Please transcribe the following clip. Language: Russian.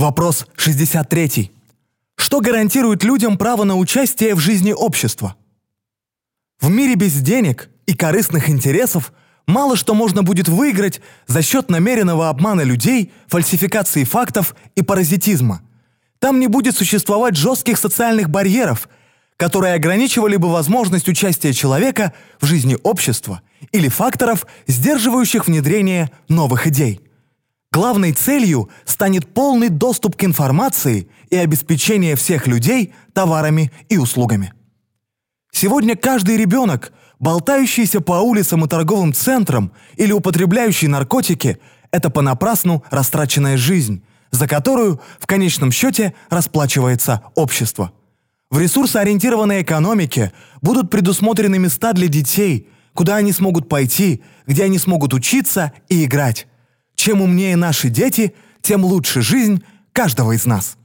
Вопрос 63. Что гарантирует людям право на участие в жизни общества? В мире без денег и корыстных интересов мало что можно будет выиграть за счет намеренного обмана людей, фальсификации фактов и паразитизма. Там не будет существовать жестких социальных барьеров, которые ограничивали бы возможность участия человека в жизни общества или факторов, сдерживающих внедрение новых идей. Главной целью станет полный доступ к информации и обеспечение всех людей товарами и услугами. Сегодня каждый ребенок, болтающийся по улицам и торговым центрам или употребляющий наркотики, это понапрасну растраченная жизнь, за которую в конечном счете расплачивается общество. В ресурсоориентированной экономике будут предусмотрены места для детей, куда они смогут пойти, где они смогут учиться и играть. Чем умнее наши дети, тем лучше жизнь каждого из нас.